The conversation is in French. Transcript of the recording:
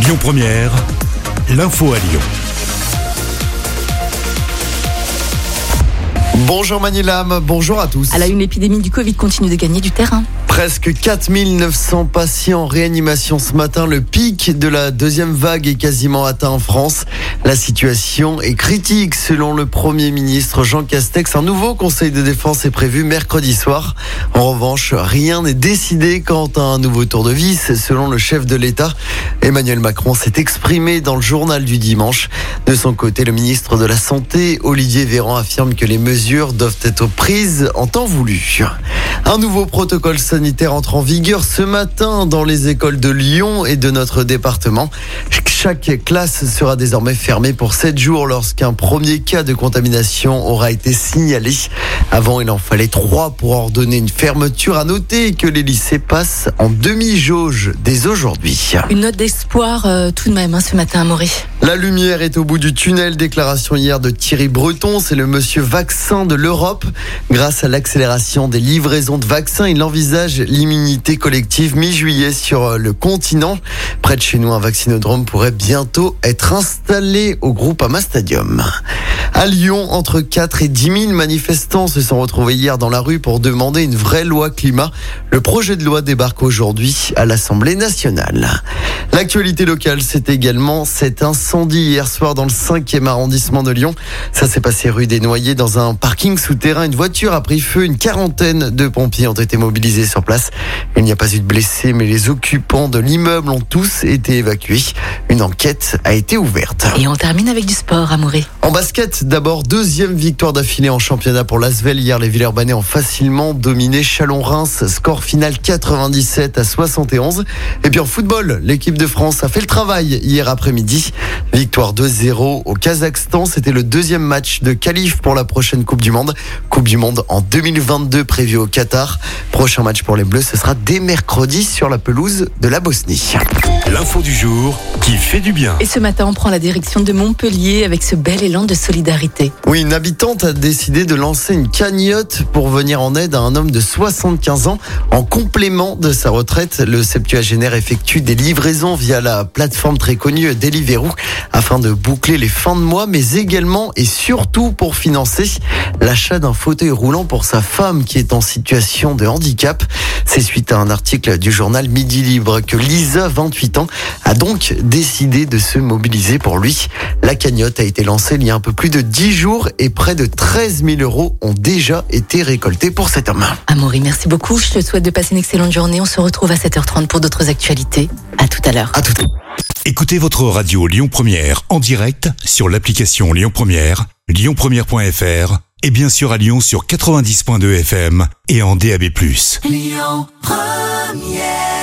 Lyon Première, l'info à Lyon. Bonjour Manilam, bonjour à tous. À la une, l'épidémie du Covid continue de gagner du terrain. Presque 4900 patients en réanimation ce matin. Le pic de la deuxième vague est quasiment atteint en France. La situation est critique selon le Premier ministre Jean Castex. Un nouveau conseil de défense est prévu mercredi soir. En revanche, rien n'est décidé quant à un nouveau tour de vis. Selon le chef de l'État, Emmanuel Macron s'est exprimé dans le journal du dimanche. De son côté, le ministre de la Santé, Olivier Véran, affirme que les mesures doivent être prises en temps voulu. Un nouveau protocole sanitaire entre en vigueur ce matin dans les écoles de Lyon et de notre département. Chaque classe sera désormais fermée pour 7 jours lorsqu'un premier cas de contamination aura été signalé. Avant, il en fallait 3 pour ordonner une fermeture. À noter que les lycées passent en demi-jauge dès aujourd'hui. Une note d'espoir euh, tout de même hein, ce matin à Maury. La lumière est au bout du tunnel. Déclaration hier de Thierry Breton. C'est le monsieur vaccin de l'Europe. Grâce à l'accélération des livraisons de vaccins, il envisage l'immunité collective mi-juillet sur le continent. Près de chez nous, un vaccinodrome pourrait bientôt être installé au Groupama Stadium. À Lyon, entre 4 et 10 000 manifestants se sont retrouvés hier dans la rue pour demander une vraie loi climat. Le projet de loi débarque aujourd'hui à l'Assemblée nationale. L'actualité locale, c'est également cet incendie hier soir dans le 5e arrondissement de Lyon. Ça s'est passé rue des Noyers dans un parking souterrain. Une voiture a pris feu. Une quarantaine de pompiers ont été mobilisés sur place. Il n'y a pas eu de blessés, mais les occupants de l'immeuble ont tous été évacués. Une enquête a été ouverte. Et on termine avec du sport à Maury. En basket, d'abord, deuxième victoire d'affilée en championnat pour l'Asvel. Hier, les Villeurbanais ont facilement dominé Chalon-Reims. Score final 97 à 71. Et puis en football, l'équipe de France a fait le travail hier après-midi. Victoire 2-0 au Kazakhstan. C'était le deuxième match de qualif pour la prochaine Coupe du Monde. Coupe du Monde en 2022 prévue au Qatar. Prochain match pour les Bleus, ce sera dès mercredi sur la pelouse de la Bosnie. L'info du jour qui fait du bien. Et ce matin, on prend la direction de Montpellier avec ce bel élan de solidarité. Oui, une habitante a décidé de lancer une cagnotte pour venir en aide à un homme de 75 ans. En complément de sa retraite, le septuagénaire effectue des livraisons via la plateforme très connue Deliveroo afin de boucler les fins de mois, mais également et surtout pour financer l'achat d'un fauteuil roulant pour sa femme qui est en situation de handicap. C'est suite à un article du journal Midi Libre que Lisa, 28 ans, a donc décidé de se mobiliser pour lui. La cagnotte a été lancée il y a un peu plus de 10 jours et près de 13 000 euros ont déjà été récoltés pour cet homme. Amaury, merci beaucoup. Je te souhaite de passer une excellente journée. On se retrouve à 7h30 pour d'autres actualités. À tout à l'heure. À tout à l'heure. Écoutez votre radio Lyon Première en direct sur l'application Lyon Première, lyonpremière.fr et bien sûr à Lyon sur 90.2 FM et en DAB+. Lyon Première